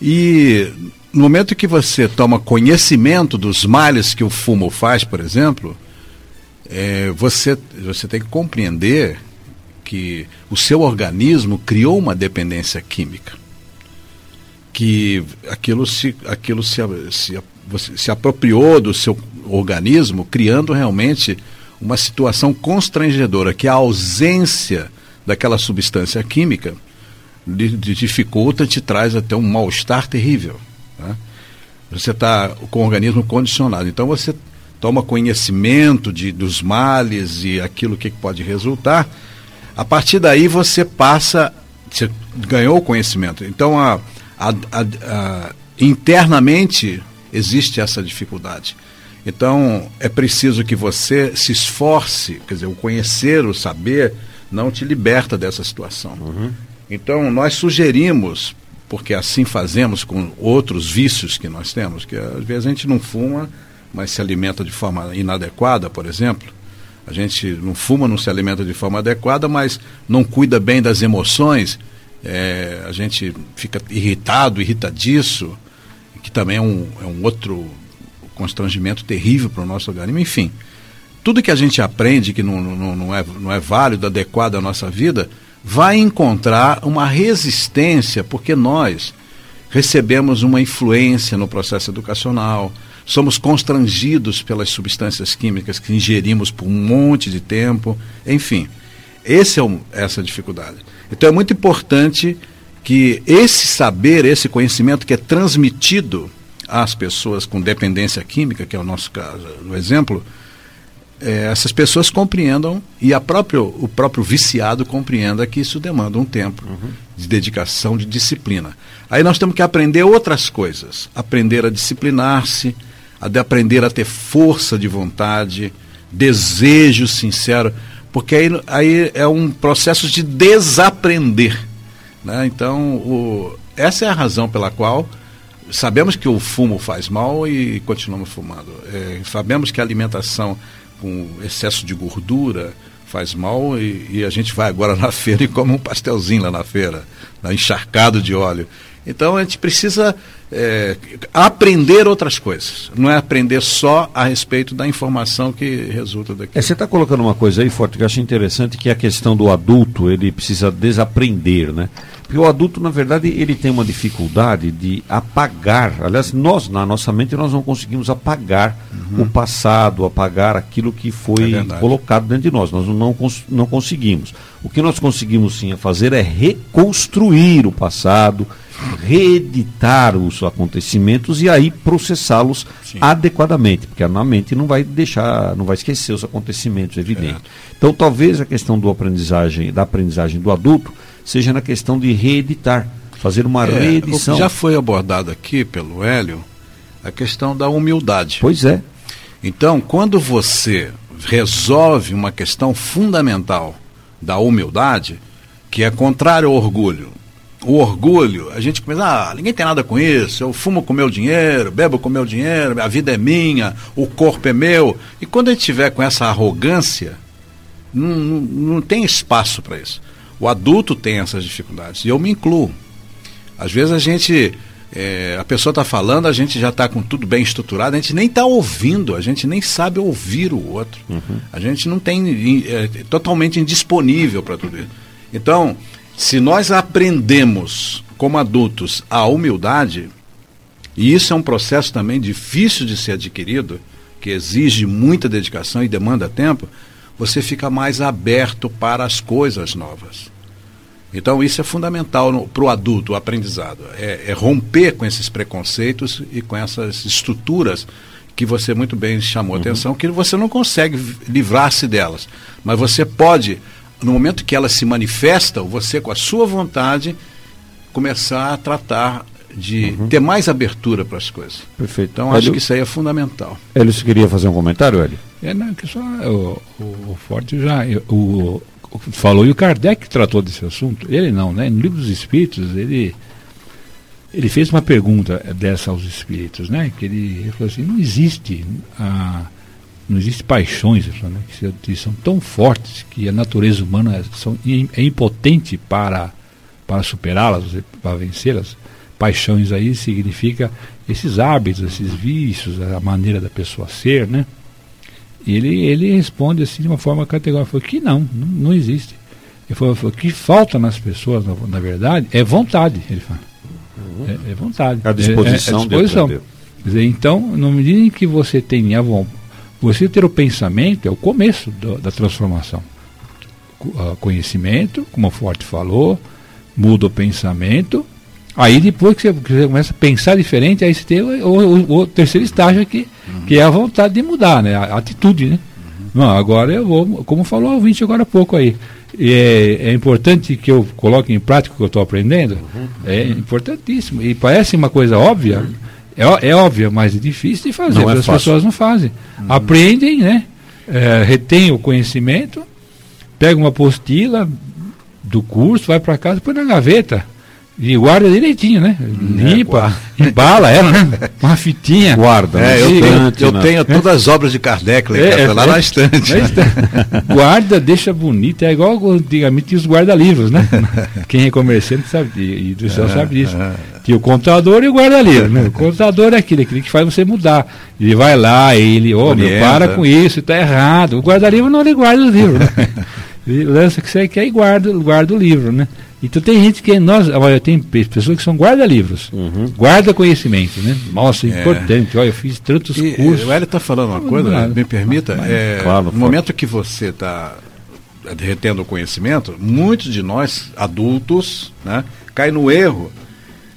E no momento que você toma conhecimento dos males que o fumo faz, por exemplo, é, você, você tem que compreender que o seu organismo criou uma dependência química. Que aquilo se, aquilo se, se, se apropriou do seu organismo, criando realmente uma situação constrangedora, que a ausência daquela substância química lhe dificulta, te traz até um mal-estar terrível. Né? Você está com o organismo condicionado. Então você toma conhecimento de, dos males e aquilo que pode resultar. A partir daí você passa, você ganhou o conhecimento. Então a, a, a, internamente existe essa dificuldade. Então é preciso que você se esforce, quer dizer, o conhecer, o saber, não te liberta dessa situação. Uhum. Então nós sugerimos porque assim fazemos com outros vícios que nós temos, que às vezes a gente não fuma, mas se alimenta de forma inadequada, por exemplo. A gente não fuma, não se alimenta de forma adequada, mas não cuida bem das emoções. É, a gente fica irritado, irritadiço, que também é um, é um outro constrangimento terrível para o nosso organismo. Enfim, tudo que a gente aprende que não, não, não, é, não é válido, adequado à nossa vida, vai encontrar uma resistência, porque nós recebemos uma influência no processo educacional, somos constrangidos pelas substâncias químicas que ingerimos por um monte de tempo, enfim. Esse é um, essa dificuldade. Então é muito importante que esse saber, esse conhecimento que é transmitido às pessoas com dependência química, que é o nosso caso, o exemplo, é, essas pessoas compreendam e a próprio, o próprio viciado compreenda que isso demanda um tempo uhum. de dedicação, de disciplina. Aí nós temos que aprender outras coisas, aprender a disciplinar-se, a de aprender a ter força de vontade, desejo sincero, porque aí, aí é um processo de desaprender. Né? Então, o, essa é a razão pela qual sabemos que o fumo faz mal e continuamos fumando. É, sabemos que a alimentação com excesso de gordura, faz mal e, e, a gente vai agora na feira e come um pastelzinho lá na feira, né, encharcado de óleo. Então a gente precisa é, aprender outras coisas, não é aprender só a respeito da informação que resulta daqui. É, você está colocando uma coisa aí, Forte, que eu acho interessante, que é a questão do adulto, ele precisa desaprender, né? Porque o adulto, na verdade, ele tem uma dificuldade de apagar. Aliás, nós, na nossa mente, nós não conseguimos apagar uhum. o passado, apagar aquilo que foi é colocado dentro de nós. Nós não, não conseguimos. O que nós conseguimos sim fazer é reconstruir o passado, reeditar os acontecimentos e aí processá-los adequadamente, porque a mente não vai deixar, não vai esquecer os acontecimentos, é evidente. É. Então, talvez a questão do aprendizagem, da aprendizagem do adulto seja na questão de reeditar, fazer uma é, reedição. Já foi abordado aqui pelo Hélio a questão da humildade. Pois é. Então, quando você resolve uma questão fundamental da humildade, que é contrário ao orgulho. O orgulho, a gente começa, ah, ninguém tem nada com isso, eu fumo com meu dinheiro, bebo com meu dinheiro, a vida é minha, o corpo é meu. E quando a gente tiver com essa arrogância, não, não, não tem espaço para isso. O adulto tem essas dificuldades, e eu me incluo. Às vezes a gente, é, a pessoa está falando, a gente já está com tudo bem estruturado, a gente nem está ouvindo, a gente nem sabe ouvir o outro. Uhum. A gente não tem, é, é totalmente indisponível para tudo isso. Então, se nós aprendemos como adultos a humildade, e isso é um processo também difícil de ser adquirido, que exige muita dedicação e demanda tempo, você fica mais aberto para as coisas novas. Então isso é fundamental para o adulto, o aprendizado. É, é, romper com esses preconceitos e com essas estruturas que você muito bem chamou uhum. atenção, que você não consegue livrar-se delas. Mas você pode, no momento que elas se manifestam, você com a sua vontade começar a tratar de uhum. ter mais abertura para as coisas. Perfeito. Então Hélio, acho que isso aí é fundamental. Hélio, você queria fazer um comentário, Hélio? É, não, que só o, o Forte já o, falou e o Kardec tratou desse assunto. Ele não, né? No livro dos Espíritos, ele ele fez uma pergunta dessa aos espíritos, né? Que ele, ele falou assim: não existe a não existe paixões né, que são tão fortes que a natureza humana é, são, é impotente para para superá-las, para vencê-las. Paixões aí significa esses hábitos, esses vícios, a maneira da pessoa ser, né? Ele, ele responde assim de uma forma categórica, falou que não, não, não existe. Ele falou, falou, que falta nas pessoas, na, na, verdade, é vontade, ele fala. É, é, vontade. A disposição. É, é a disposição. Dizer, então, no medida em que você tem a vontade, você ter o pensamento é o começo do, da transformação. Conhecimento, como o Forte falou, muda o pensamento, Aí depois que você, que você, começa a pensar diferente, aí você tem o, o, o terceiro estágio aqui, uhum. que é a vontade de mudar, né? A, atitude, né? Uhum. Não, agora eu vou, como falou o ouvinte agora há pouco aí, é, é, importante que eu coloque em prática o que eu estou aprendendo, uhum. é importantíssimo. E parece uma coisa óbvia, é, é óbvia, mas é difícil de fazer, porque é as pessoas não fazem. Uhum. Aprendem, né? É, retém o conhecimento, pega uma apostila do curso, vai para casa, põe na gaveta. E guarda direitinho, né? Limpa, é, embala ela, né? Uma fitinha. Guarda. É, eu, tenho, eu tenho todas as obras de Kardec é, é, lá na estante. guarda, deixa bonito. É igual antigamente tinha os guarda-livros, né? Quem é comerciante sabe, e do céu sabe disso. Tinha o contador e o guarda-livro. Né? O contador é aquele, aquele que faz você mudar. Ele vai lá, ele, ô, oh, meu, para com isso, está errado. O guarda-livro não ele guarda os livros, né? Ele lança o que você quer e guarda, guarda o livro, né? Então tem gente que nós, tem pessoas que são guarda-livros, uhum. guarda conhecimento, né? Nossa, é importante. Olha, eu fiz tantos e, cursos. O Hélio está falando uma coisa, me permita. Mas, é, claro, no momento que você está retendo o conhecimento, muitos de nós, adultos, né, caem no erro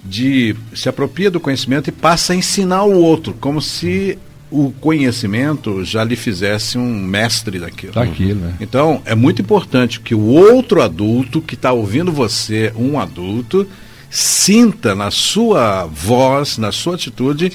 de se apropria do conhecimento e passa a ensinar o outro, como se o conhecimento já lhe fizesse um mestre daquilo. Daquilo, né? Então, é muito importante que o outro adulto que está ouvindo você, um adulto, sinta na sua voz, na sua atitude,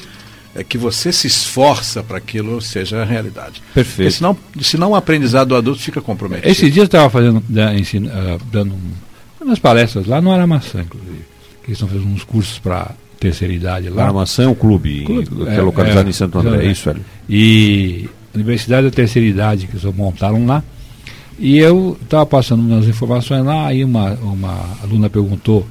é que você se esforça para aquilo seja a realidade. Perfeito. Porque senão, senão o aprendizado do adulto fica comprometido. Esse dia eu estava fazendo, ensino, uh, dando um, umas palestras lá no Aramaçã, inclusive, que estão fazendo uns cursos para terceira idade lá. Armação é um clube, clube que é, é localizado é, em Santo André, é isso, velho. E Universidade da Terceira Idade, que eles montaram lá. E eu estava passando umas informações lá, aí uma, uma aluna perguntou,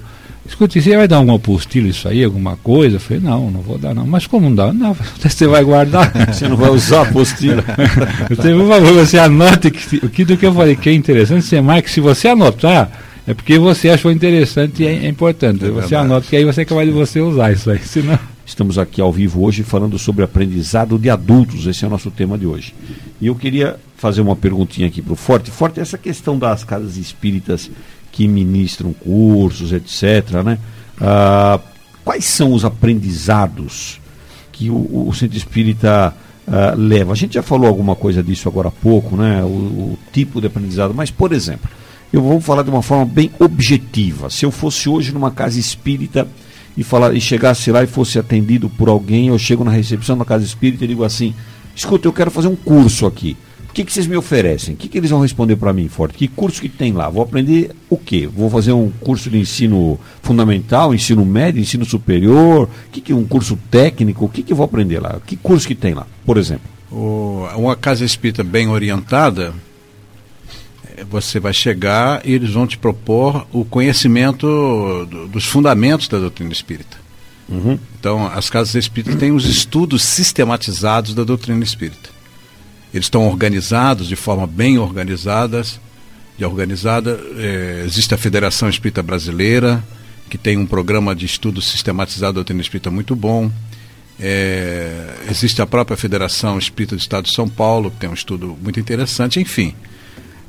escute, você vai dar uma apostila isso aí, alguma coisa? Eu falei, não, não vou dar não. Mas como não dá? Não, você vai guardar. você não vai usar a apostila. eu falei, por favor, você anote que, o que do que eu falei que é interessante, você marca, se você anotar, é porque você achou interessante e é, é importante. É você anota que aí você acaba de você usar isso aí. Senão... Estamos aqui ao vivo hoje falando sobre aprendizado de adultos. Esse é o nosso tema de hoje. E eu queria fazer uma perguntinha aqui para o Forte. Forte, essa questão das casas espíritas que ministram cursos, etc. Né? Ah, quais são os aprendizados que o, o centro espírita ah, leva? A gente já falou alguma coisa disso agora há pouco, né? o, o tipo de aprendizado, mas, por exemplo eu vou falar de uma forma bem objetiva. Se eu fosse hoje numa casa espírita e, falar, e chegasse lá e fosse atendido por alguém, eu chego na recepção da casa espírita e digo assim: escuta, eu quero fazer um curso aqui. O que, que vocês me oferecem? O que, que eles vão responder para mim, Forte? Que curso que tem lá? Vou aprender o quê? Vou fazer um curso de ensino fundamental, ensino médio, ensino superior? Que, que um curso técnico? O que, que eu vou aprender lá? Que curso que tem lá, por exemplo? Uma casa espírita bem orientada, você vai chegar e eles vão te propor o conhecimento do, dos fundamentos da doutrina espírita. Uhum. Então, as casas espíritas têm os estudos sistematizados da doutrina espírita. Eles estão organizados de forma bem organizadas, de organizada. É, existe a Federação Espírita Brasileira, que tem um programa de estudo sistematizado da doutrina espírita muito bom. É, existe a própria Federação Espírita do Estado de São Paulo, que tem um estudo muito interessante, enfim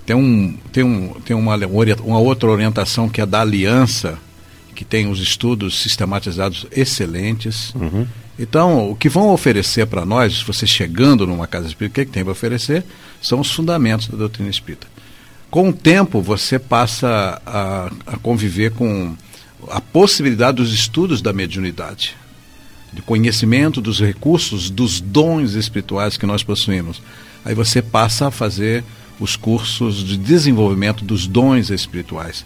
Tem, um, tem, um, tem uma, uma outra orientação que é da aliança, que tem os estudos sistematizados excelentes. Uhum. Então, o que vão oferecer para nós, você chegando numa casa espírita, o que, é que tem para oferecer? São os fundamentos da doutrina espírita. Com o tempo, você passa a, a conviver com a possibilidade dos estudos da mediunidade, de conhecimento dos recursos, dos dons espirituais que nós possuímos. Aí você passa a fazer os cursos de desenvolvimento dos dons espirituais,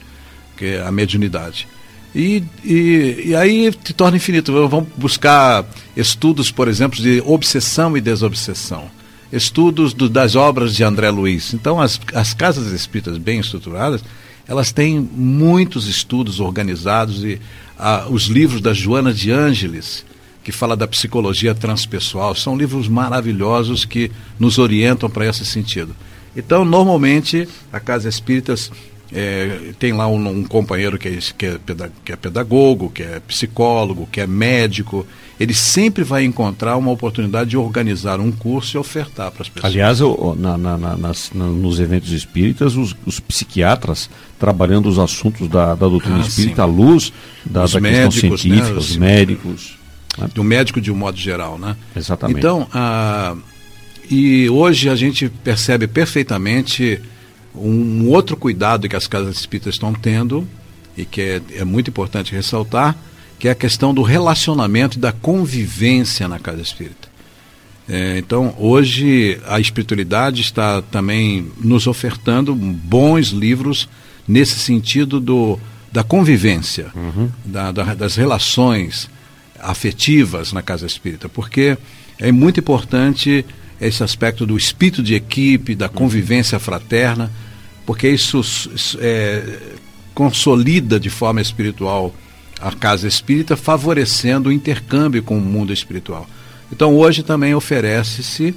que é a mediunidade. E, e, e, aí te torna infinito. Vamos buscar estudos, por exemplo, de obsessão e desobsessão. Estudos do, das obras de André Luiz. Então, as, as casas espíritas bem estruturadas, elas têm muitos estudos organizados e ah, os livros da Joana de Ângeles, que fala da psicologia transpessoal, são livros maravilhosos que nos orientam para esse sentido. Então, normalmente, a Casa Espíritas é, tem lá um, um companheiro que é, que, é que é pedagogo, que é psicólogo, que é médico. Ele sempre vai encontrar uma oportunidade de organizar um curso e ofertar para as pessoas. Aliás, na, na, na, nas, nos eventos espíritas, os, os, psiquiatras trabalhando os assuntos da, da doutrina ah, espírita sim. à luz da, da médicos, questão né, científica, né, os, os médicos. Né? Do médico de um modo geral, né? Exatamente. Então, a, e hoje a gente percebe perfeitamente um outro cuidado que as casas espíritas estão tendo, e que é, é muito importante ressaltar, que é a questão do relacionamento e da convivência na casa espírita. É, então, hoje a espiritualidade está também nos ofertando bons livros nesse sentido do, da convivência, uhum. da, da, das relações afetivas na casa espírita, porque é muito importante esse aspecto do espírito de equipe, da convivência fraterna, porque isso, é, consolida de forma espiritual a casa espírita, favorecendo o intercâmbio com o mundo espiritual. Então, hoje também oferece-se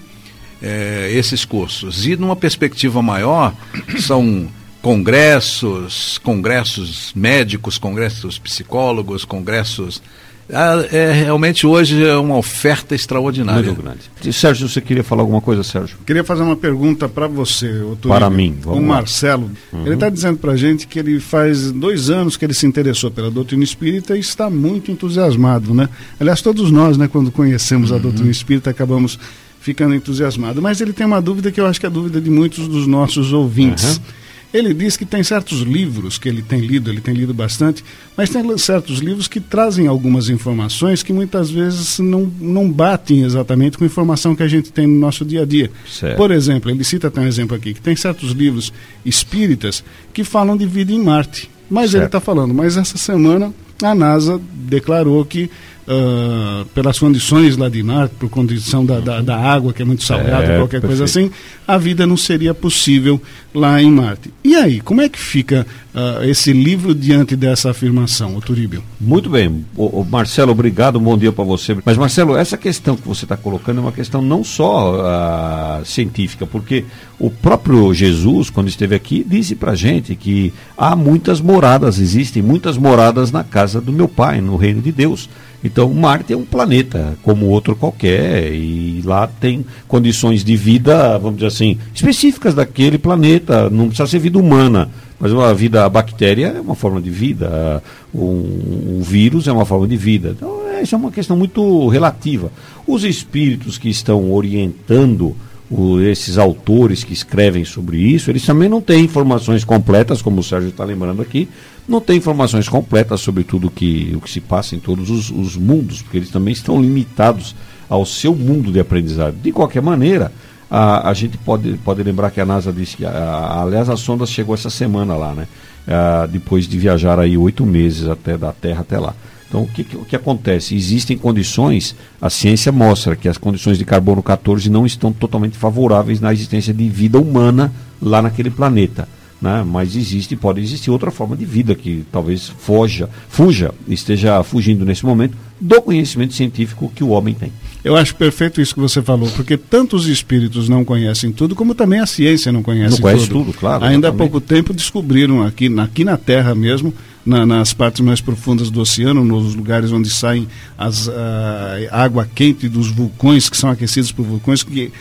é, esses cursos. E, numa perspectiva maior, são congressos, congressos médicos, congressos psicólogos, congressos é, realmente hoje é uma oferta extraordinária. Muito grande. E, Sérgio, você queria falar alguma coisa, Sérgio? Queria fazer uma pergunta para você, doutor. Para mim. o Marcelo. Uhum. Ele está dizendo para a gente que ele faz dois anos que ele se interessou pela doutrina espírita e está muito entusiasmado, né? Aliás, todos nós, né, quando conhecemos uhum. a doutrina espírita, acabamos ficando entusiasmados. Mas ele tem uma dúvida que eu acho que é a dúvida de muitos dos nossos ouvintes. Uhum ele diz que tem certos livros que ele tem lido, ele tem lido bastante, mas tem certos livros que trazem algumas informações que muitas vezes não, não batem exatamente com a informação que a gente tem no nosso dia a dia. Certo. Por exemplo, ele cita até um exemplo aqui, que tem certos livros espíritas que falam de vida em Marte. Mas certo. ele está falando, mas essa semana a NASA declarou que uh, pelas condições lá de Marte, por condição da, da, da, água que é muito salgada, é, qualquer perfeito. coisa assim, a vida não seria possível lá em Marte. E aí, como é que fica uh, esse livro diante dessa afirmação, o Turíbio? Muito bem. O, o Marcelo, obrigado, bom dia para você. Mas, Marcelo, essa questão que você está colocando é uma questão não só uh, científica, porque o próprio Jesus, quando esteve aqui, disse para gente que há muitas moradas, existem muitas moradas na casa do meu Pai, no reino de Deus. Então, Marte é um planeta como outro qualquer e lá tem condições de vida, vamos dizer assim, específicas daquele planeta. Não precisa ser vida humana, mas a vida a bactéria é uma forma de vida, um, um vírus é uma forma de vida. Então, isso é uma questão muito relativa. Os espíritos que estão orientando o, esses autores que escrevem sobre isso, eles também não têm informações completas, como o Sérgio está lembrando aqui, não têm informações completas sobre tudo que, o que se passa em todos os, os mundos, porque eles também estão limitados ao seu mundo de aprendizado. De qualquer maneira, a, a gente pode, pode lembrar que a NASA disse que, a, aliás, a sonda chegou essa semana lá, né? A, depois de viajar aí oito meses até da Terra até lá. Então, o que, o que acontece? Existem condições, a ciência mostra que as condições de carbono 14 não estão totalmente favoráveis na existência de vida humana lá naquele planeta. Né? Mas existe, pode existir outra forma de vida que talvez foja, fuja, esteja fugindo nesse momento do conhecimento científico que o homem tem. Eu acho perfeito isso que você falou, porque tanto os espíritos não conhecem tudo, como também a ciência não conhece, não conhece tudo. tudo claro, Ainda exatamente. há pouco tempo descobriram aqui, aqui na Terra mesmo, na, nas partes mais profundas do oceano, nos lugares onde saem as, a água quente dos vulcões, que são aquecidos por vulcões, que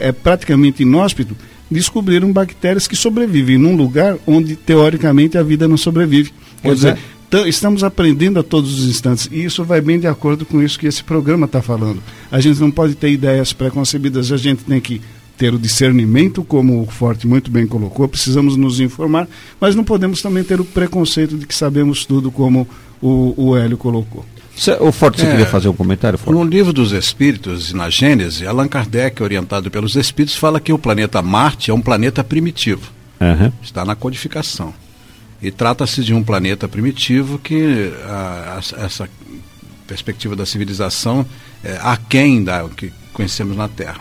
é praticamente inóspito, descobriram bactérias que sobrevivem num lugar onde teoricamente a vida não sobrevive. Quer Pois é. dizer, então, estamos aprendendo a todos os instantes e isso vai bem de acordo com isso que esse programa está falando. A gente não pode ter ideias preconcebidas, a gente tem que ter o discernimento, como o Forte muito bem colocou, precisamos nos informar, mas não podemos também ter o preconceito de que sabemos tudo, como o, o Hélio colocou. O Forte, você É. queria fazer um comentário, Forte? No livro dos Espíritos, na Gênese, Allan Kardec, orientado pelos Espíritos, fala que o planeta Marte é um planeta primitivo. Aham. Está na codificação. E trata-se de um planeta primitivo que ah, as- essa perspectiva da civilização é aquém da que conhecemos na Terra.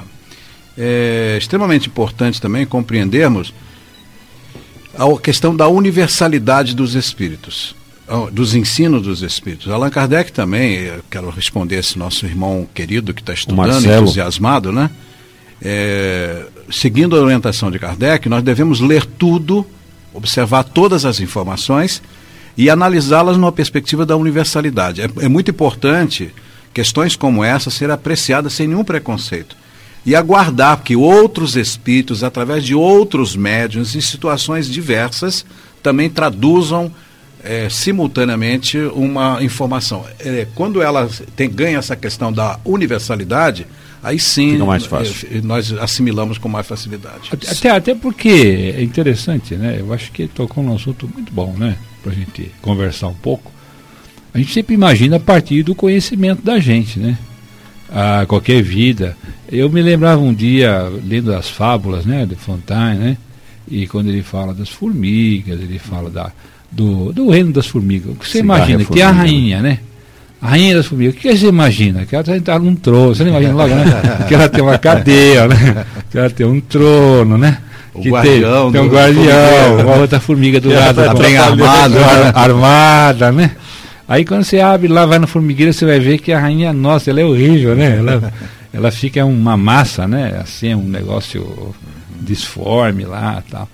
É extremamente importante também compreendermos a questão da universalidade dos espíritos, dos ensinos dos espíritos. Allan Kardec também, eu quero responder esse nosso irmão querido que está estudando, entusiasmado, né? É, seguindo a orientação de Kardec, nós devemos ler tudo, observar todas as informações e analisá-las numa perspectiva da universalidade. É, é muito importante questões como essa serem apreciadas sem nenhum preconceito e aguardar que outros espíritos, através de outros médiuns, em situações diversas, também traduzam eh, simultaneamente uma informação. Eh, quando ela tem, ganha essa questão da universalidade, aí sim Fica mais fácil. eh, nós assimilamos com mais facilidade. Até, até porque é interessante, né? Eu acho que tocou num assunto muito bom, né? Pra gente conversar um pouco. A gente sempre imagina a partir do conhecimento da gente, né? A qualquer vida. Eu me lembrava um dia, lendo as fábulas, né? De Fontaine, né? E quando ele fala das formigas, ele fala da, do, do reino das formigas. O que você Cigarra imagina? é Que é a né? rainha, né? A rainha das formigas. O que você imagina? Que ela está num trono. Você não imagina logo, né? Que ela tem uma cadeia, né? Que ela tem um trono, né? O que guardião tem, tem um guardião, né? uma outra formiga do lado. tá com- bem armado, ar- né? armada, né? Aí quando você abre lá, vai na formigueira, você vai ver que a rainha, nossa, ela é horrível, né? Ela, ela fica uma massa, né? Assim, um negócio disforme lá tal.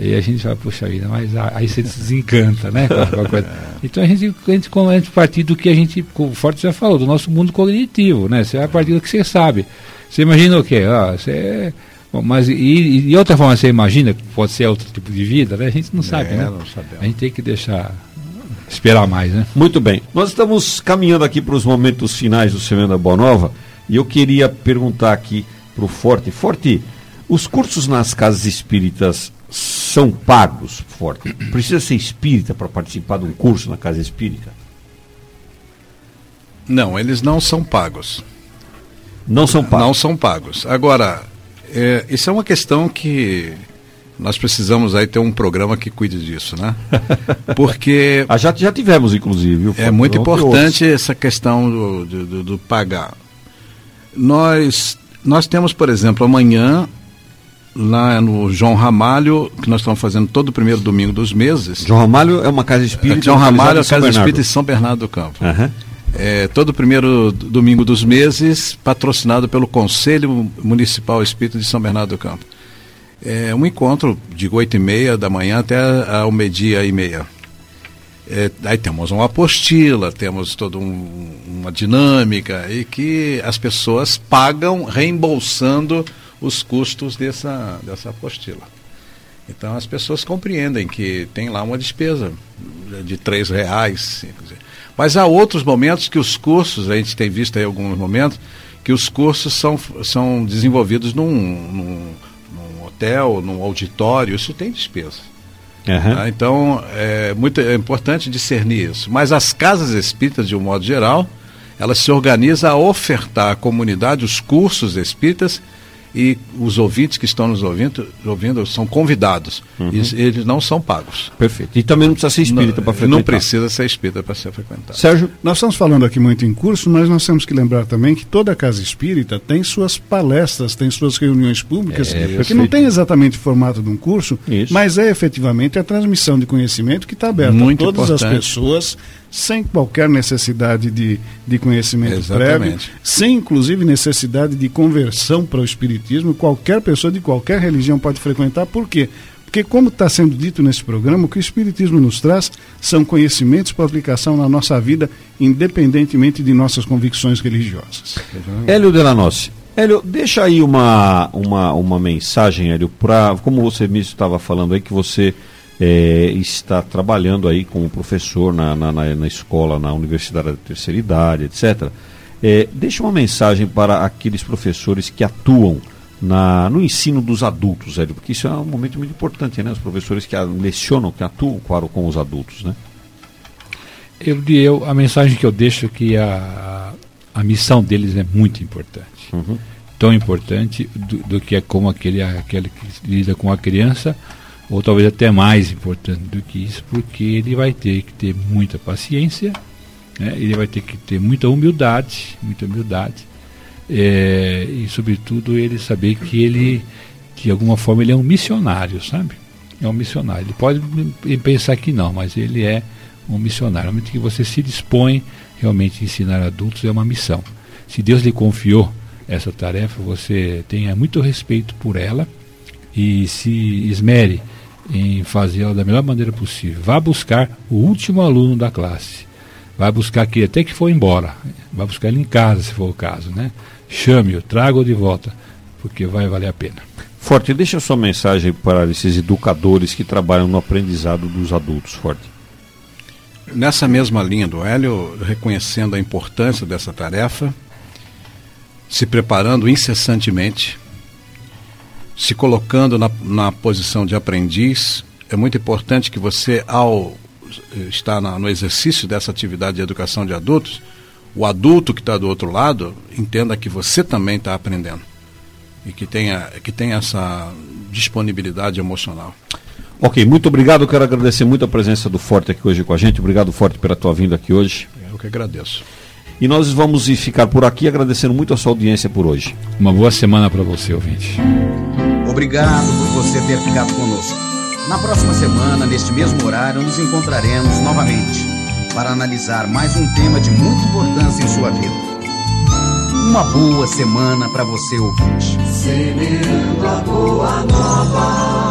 E a gente fala, puxa vida, mas aí você se desencanta, né? a- a. Então a gente, a gente começa a partir do que a gente, o Forte já falou, do nosso mundo cognitivo, né? Você vai a partir do que você sabe. Você imagina o quê? Ah, você, bom, mas e, e outra forma você imagina que pode ser outro tipo de vida, né? A gente não sabe, É, né? não sabemos. A gente tem que deixar esperar mais, né? Muito bem. Nós estamos caminhando aqui para os momentos finais do Semana Boa Nova e eu queria perguntar aqui para o Forte. Forte, os cursos nas casas espíritas são pagos, Forte? Precisa ser espírita para participar de um curso na casa espírita? Não, eles não são pagos. Não são pagos. Não são pagos. Agora, é, isso é uma questão que nós precisamos aí ter um programa que cuide disso, né? Porque Ah, já, já tivemos, inclusive. é muito importante essa questão do, do, do- do pagar. Nós, nós temos, por exemplo, amanhã, lá no João Ramalho, que nós estamos fazendo todo o primeiro domingo dos meses. João Ramalho é uma casa espírita. João Ramalho, localizada a Casa Bernardo. Espírita de São Bernardo do Campo. Aham. É, todo primeiro d- domingo dos meses, patrocinado pelo Conselho Municipal Espírita de São Bernardo do Campo. É um encontro de 8 e meia da manhã até ao meio-dia e meia. É, aí temos uma apostila, temos toda um- uma dinâmica e que as pessoas pagam reembolsando os custos dessa, dessa apostila. Então as pessoas compreendem que tem lá uma despesa de três reais. Mas há outros momentos que os cursos, a gente tem visto aí alguns momentos, que os cursos são, são desenvolvidos num, num, num hotel, num auditório, isso tem despesa. Aham. tá? Então é, muito, é importante discernir isso. Mas as casas espíritas, de um modo geral, elas se organizam a ofertar à comunidade os cursos espíritas e os ouvintes que estão nos ouvindo, ouvindo são convidados. E eles não são pagos. Perfeito. E também não precisa ser espírita para frequentar. não precisa ser espírita para ser frequentado. Sérgio, Nós estamos falando aqui muito em curso, mas nós temos que lembrar também que toda casa espírita tem suas palestras, tem suas reuniões públicas, É, que não tem exatamente o formato de um curso, Isso. mas é efetivamente a transmissão de conhecimento que está aberta Muito a todas as importante. pessoas, sem qualquer necessidade de, de conhecimento Exatamente. prévio, sem inclusive necessidade de conversão para o espiritismo. Qualquer pessoa de qualquer religião pode frequentar, por quê? Porque, como está sendo dito nesse programa, o que o Espiritismo nos traz são conhecimentos para aplicação na nossa vida, independentemente de nossas convicções religiosas. Hélio Delanossi, Hélio, deixa aí uma, uma, uma mensagem, Hélio, para como você mesmo estava falando aí, que você é, está trabalhando aí como professor na, na, na, escola, na Universidade da Terceira Idade, etc. É, deixa uma mensagem para aqueles professores que atuam na, no ensino dos adultos, Hélio, porque isso é um momento muito importante, né? Os professores que lecionam, que atuam claro, com os adultos, né? Eu, eu, a mensagem que eu deixo é que a, a missão deles é muito importante. Uhum. Tão importante do, do, que é como aquele, aquele que lida com a criança, ou talvez até mais importante do que isso, porque ele vai ter que ter muita paciência, né? ele vai ter que ter muita humildade, muita humildade, é, e sobretudo ele saber que ele, de alguma forma, ele é um missionário, sabe? É um missionário. Ele pode pensar que não, mas ele é um missionário. Realmente que você se dispõe realmente a ensinar adultos é uma missão. Se Deus lhe confiou essa tarefa, você tenha muito respeito por ela e se esmere em fazê-la da melhor maneira possível. Vá buscar o último aluno da classe. Vai buscar aquele até que for embora. Vai buscar ele em casa, se for o caso, né? Chame-o, traga-o de volta, porque vai valer a pena. Forte, deixa sua mensagem para esses educadores que trabalham no aprendizado dos adultos, Forte. Nessa mesma linha do Hélio, reconhecendo a importância dessa tarefa, se preparando incessantemente, se colocando na, na posição de aprendiz, é muito importante que você, ao estar na, no exercício dessa atividade de educação de adultos, o adulto que está do outro lado entenda que você também está aprendendo e que tenha, que tenha essa disponibilidade emocional. Ok, muito obrigado. Quero agradecer muito a presença do Forte aqui hoje com a gente. Obrigado, Forte, pela tua vinda aqui hoje. Eu que agradeço. E nós vamos ficar por aqui agradecendo muito a sua audiência por hoje. Uma boa semana para você, ouvinte. Obrigado por você ter ficado conosco. Na próxima semana, neste mesmo horário, nos encontraremos novamente para analisar mais um tema de muita importância em sua vida. Uma boa semana para você ouvir. Semeando a boa nova.